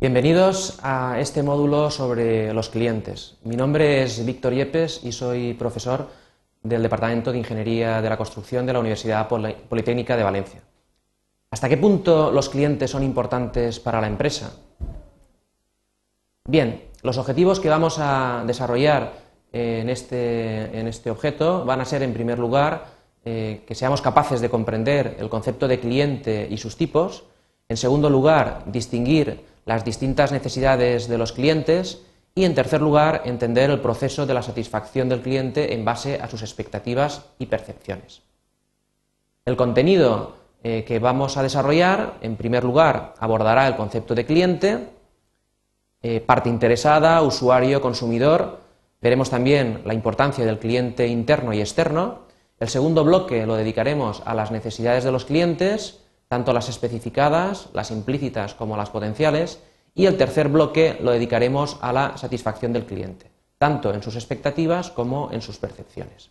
Bienvenidos a este módulo sobre los clientes. Mi nombre es Víctor Yepes y soy profesor del Departamento de Ingeniería de la Construcción de la Universidad Politécnica de Valencia. ¿Hasta qué punto los clientes son importantes para la empresa? Bien, los objetivos que vamos a desarrollar en este, en este objeto van a ser, en primer lugar, eh, que seamos capaces de comprender el concepto de cliente y sus tipos, en segundo lugar, distinguir las distintas necesidades de los clientes y, en tercer lugar, entender el proceso de la satisfacción del cliente en base a sus expectativas y percepciones. El contenido eh, que vamos a desarrollar, en primer lugar, abordará el concepto de cliente, eh, parte interesada, usuario, consumidor. Veremos también la importancia del cliente interno y externo. El segundo bloque lo dedicaremos a las necesidades de los clientes tanto las especificadas, las implícitas como las potenciales, y el tercer bloque lo dedicaremos a la satisfacción del cliente, tanto en sus expectativas como en sus percepciones.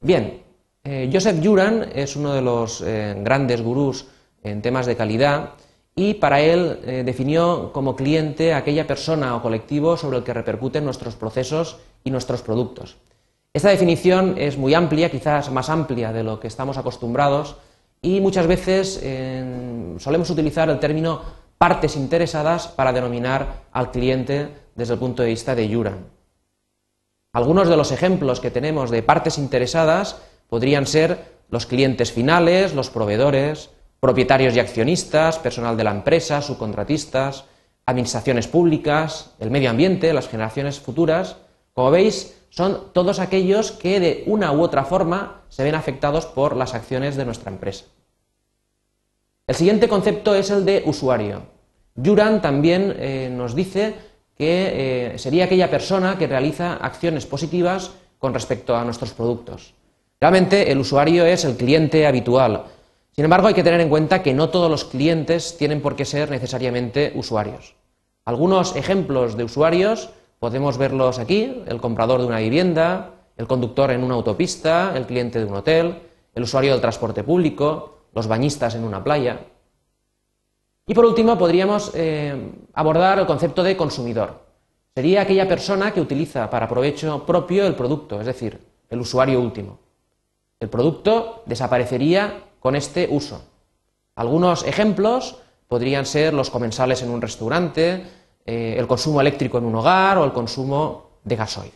Bien, eh, Joseph Juran es uno de los eh, grandes gurús en temas de calidad y para él eh, definió como cliente aquella persona o colectivo sobre el que repercuten nuestros procesos y nuestros productos. Esta definición es muy amplia, quizás más amplia de lo que estamos acostumbrados, y muchas veces solemos utilizar el término partes interesadas para denominar al cliente desde el punto de vista de Juran. Algunos de los ejemplos que tenemos de partes interesadas podrían ser los clientes finales, los proveedores, propietarios y accionistas, personal de la empresa, subcontratistas, administraciones públicas, el medio ambiente, las generaciones futuras. Como veis, son todos aquellos que de una u otra forma se ven afectados por las acciones de nuestra empresa. El siguiente concepto es el de usuario. Juran también eh, nos dice que eh, sería aquella persona que realiza acciones positivas con respecto a nuestros productos. Realmente el usuario es el cliente habitual. Sin embargo, hay que tener en cuenta que no todos los clientes tienen por qué ser necesariamente usuarios. Algunos ejemplos de usuarios Podemos verlos aquí, el comprador de una vivienda, el conductor en una autopista, el cliente de un hotel, el usuario del transporte público, los bañistas en una playa. Y por último, podríamos eh, abordar el concepto de consumidor. Sería aquella persona que utiliza para provecho propio el producto, es decir, el usuario último. El producto desaparecería con este uso. Algunos ejemplos podrían ser los comensales en un restaurante, eh, el consumo eléctrico en un hogar o el consumo de gasoil.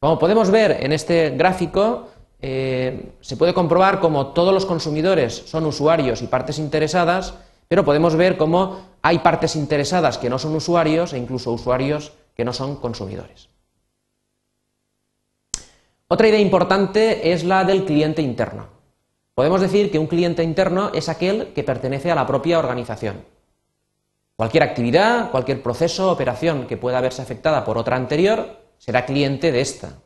Como podemos ver en este gráfico, eh, se puede comprobar cómo todos los consumidores son usuarios y partes interesadas, pero podemos ver cómo hay partes interesadas que no son usuarios e incluso usuarios que no son consumidores. Otra idea importante es la del cliente interno. Podemos decir que un cliente interno es aquel que pertenece a la propia organización. Cualquier actividad, cualquier proceso o operación que pueda verse afectada por otra anterior será cliente de esta.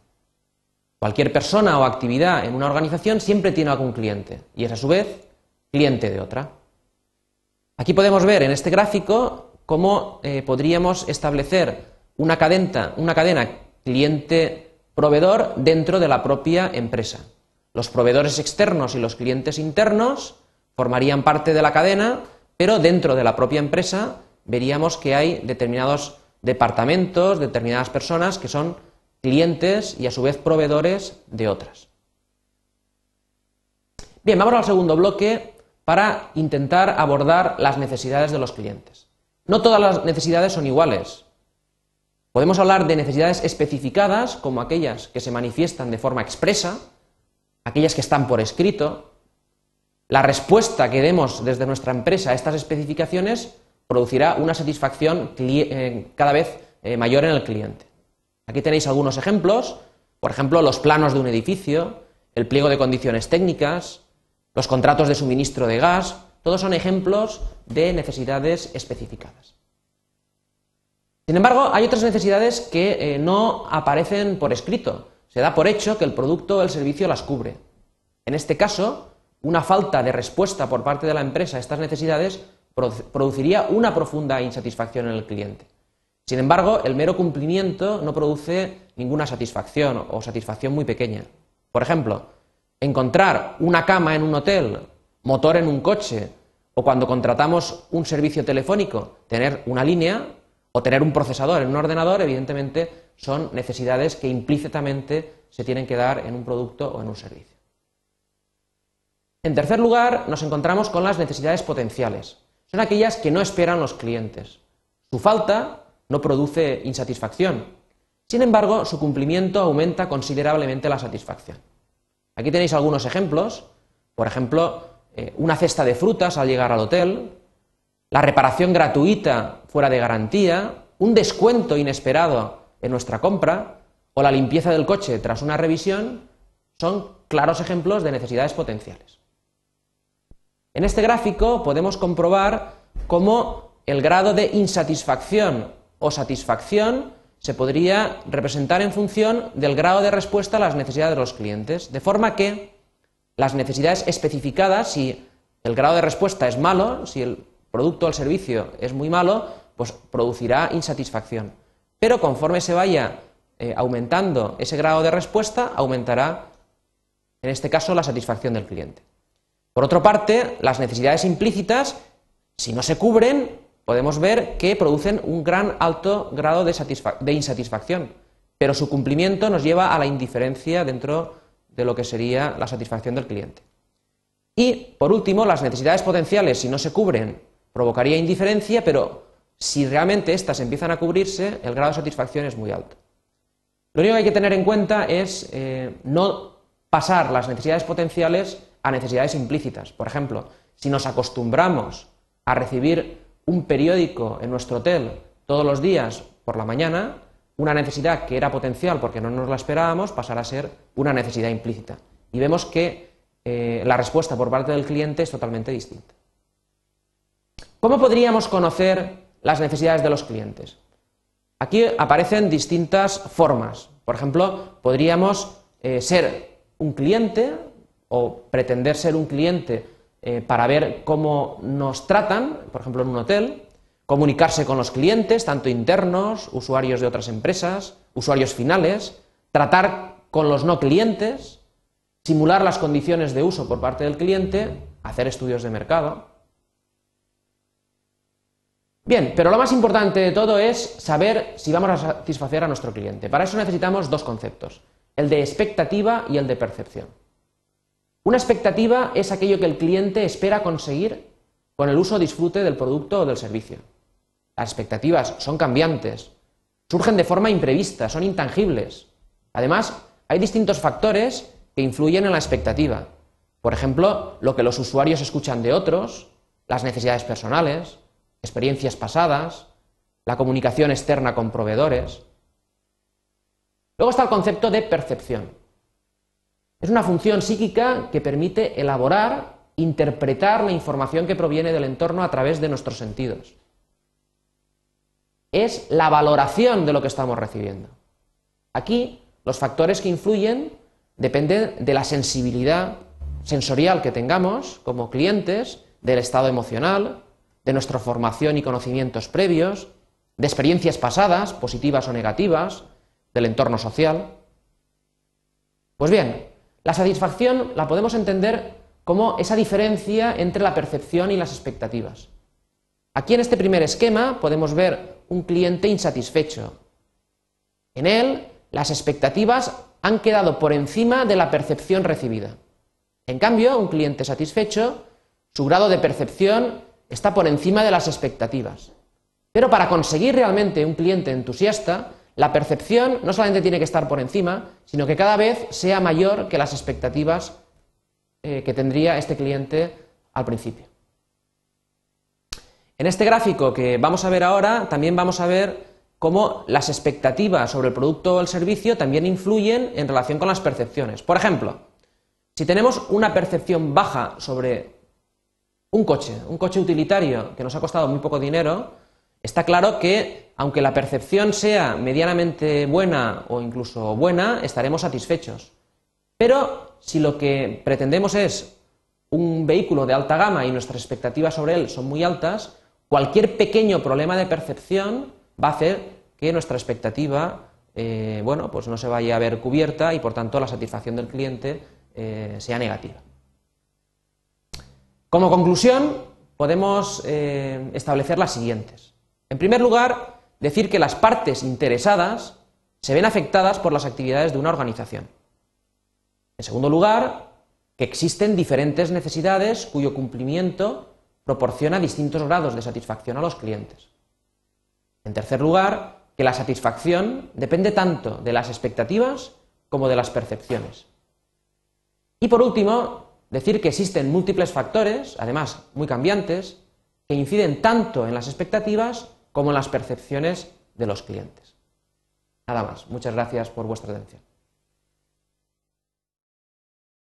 Cualquier persona o actividad en una organización siempre tiene algún cliente y es a su vez cliente de otra. Aquí podemos ver en este gráfico cómo eh, podríamos establecer una cadena, una cadena cliente-proveedor dentro de la propia empresa. Los proveedores externos y los clientes internos formarían parte de la cadena pero dentro de la propia empresa veríamos que hay determinados departamentos, determinadas personas que son clientes y a su vez proveedores de otras. Bien, vamos al segundo bloque para intentar abordar las necesidades de los clientes. No todas las necesidades son iguales. Podemos hablar de necesidades especificadas, como aquellas que se manifiestan de forma expresa, aquellas que están por escrito, la respuesta que demos desde nuestra empresa a estas especificaciones producirá una satisfacción eh, cada vez eh, mayor en el cliente. Aquí tenéis algunos ejemplos, por ejemplo, los planos de un edificio, el pliego de condiciones técnicas, los contratos de suministro de gas, todos son ejemplos de necesidades especificadas. Sin embargo, hay otras necesidades que eh, no aparecen por escrito. Se da por hecho que el producto o el servicio las cubre. En este caso, una falta de respuesta por parte de la empresa a estas necesidades produciría una profunda insatisfacción en el cliente. Sin embargo, el mero cumplimiento no produce ninguna satisfacción o satisfacción muy pequeña. Por ejemplo, encontrar una cama en un hotel, motor en un coche o cuando contratamos un servicio telefónico, tener una línea o tener un procesador en un ordenador, evidentemente son necesidades que implícitamente se tienen que dar en un producto o en un servicio. En tercer lugar, nos encontramos con las necesidades potenciales. Son aquellas que no esperan los clientes. Su falta no produce insatisfacción. Sin embargo, su cumplimiento aumenta considerablemente la satisfacción. Aquí tenéis algunos ejemplos. Por ejemplo, eh, una cesta de frutas al llegar al hotel, la reparación gratuita fuera de garantía, un descuento inesperado en nuestra compra o la limpieza del coche tras una revisión son claros ejemplos de necesidades potenciales. En este gráfico podemos comprobar cómo el grado de insatisfacción o satisfacción se podría representar en función del grado de respuesta a las necesidades de los clientes, de forma que las necesidades especificadas, si el grado de respuesta es malo, si el producto o el servicio es muy malo, pues producirá insatisfacción. Pero conforme se vaya eh, aumentando ese grado de respuesta, aumentará, en este caso, la satisfacción del cliente. Por otra parte, las necesidades implícitas, si no se cubren, podemos ver que producen un gran alto grado de, insatisfacción, pero su cumplimiento nos lleva a la indiferencia dentro de lo que sería la satisfacción del cliente. Y, por último, las necesidades potenciales, si no se cubren, provocaría indiferencia, pero si realmente éstas empiezan a cubrirse, el grado de satisfacción es muy alto. Lo único que hay que tener en cuenta es eh, no pasar las necesidades potenciales a necesidades implícitas. Por ejemplo, si nos acostumbramos a recibir un periódico en nuestro hotel todos los días por la mañana, una necesidad que era potencial porque no nos la esperábamos pasará a ser una necesidad implícita. Y vemos que eh, la respuesta por parte del cliente es totalmente distinta. ¿Cómo podríamos conocer las necesidades de los clientes? Aquí aparecen distintas formas. Por ejemplo, podríamos eh, ser un cliente o pretender ser un cliente eh, para ver cómo nos tratan, por ejemplo, en un hotel, comunicarse con los clientes, tanto internos, usuarios de otras empresas, usuarios finales, tratar con los no clientes, simular las condiciones de uso por parte del cliente, hacer estudios de mercado. Bien, pero lo más importante de todo es saber si vamos a satisfacer a nuestro cliente. Para eso necesitamos dos conceptos, el de expectativa y el de percepción. Una expectativa es aquello que el cliente espera conseguir con el uso o disfrute del producto o del servicio. Las expectativas son cambiantes, surgen de forma imprevista, son intangibles. Además, hay distintos factores que influyen en la expectativa. Por ejemplo, lo que los usuarios escuchan de otros, las necesidades personales, experiencias pasadas, la comunicación externa con proveedores. Luego está el concepto de percepción. Es una función psíquica que permite elaborar, interpretar la información que proviene del entorno a través de nuestros sentidos es la valoración de lo que estamos recibiendo. Aquí los factores que influyen dependen de la sensibilidad sensorial que tengamos como clientes, del estado emocional, de nuestra formación y conocimientos previos, de experiencias pasadas, positivas o negativas, del entorno social. Pues bien, la satisfacción la podemos entender como esa diferencia entre la percepción y las expectativas. Aquí en este primer esquema podemos ver un cliente insatisfecho. En él, las expectativas han quedado por encima de la percepción recibida. En cambio, un cliente satisfecho, su grado de percepción está por encima de las expectativas. Pero para conseguir realmente un cliente entusiasta, la percepción no solamente tiene que estar por encima, sino que cada vez sea mayor que las expectativas eh, que tendría este cliente al principio. En este gráfico que vamos a ver ahora, también vamos a ver cómo las expectativas sobre el producto o el servicio también influyen en relación con las percepciones. Por ejemplo, si tenemos una percepción baja sobre un coche, un coche utilitario que nos ha costado muy poco dinero, está claro que aunque la percepción sea medianamente buena o incluso buena, estaremos satisfechos. Pero si lo que pretendemos es un vehículo de alta gama y nuestras expectativas sobre él son muy altas, Cualquier pequeño problema de percepción va a hacer que nuestra expectativa eh, bueno, pues no se vaya a ver cubierta y por tanto la satisfacción del cliente eh, sea negativa. Como conclusión, podemos eh, establecer las siguientes. En primer lugar, decir que las partes interesadas se ven afectadas por las actividades de una organización. En segundo lugar, que existen diferentes necesidades cuyo cumplimiento proporciona distintos grados de satisfacción a los clientes. En tercer lugar, que la satisfacción depende tanto de las expectativas como de las percepciones. Y por último, decir que existen múltiples factores, además muy cambiantes, que inciden tanto en las expectativas como las percepciones de los clientes. Nada más. Muchas gracias por vuestra atención.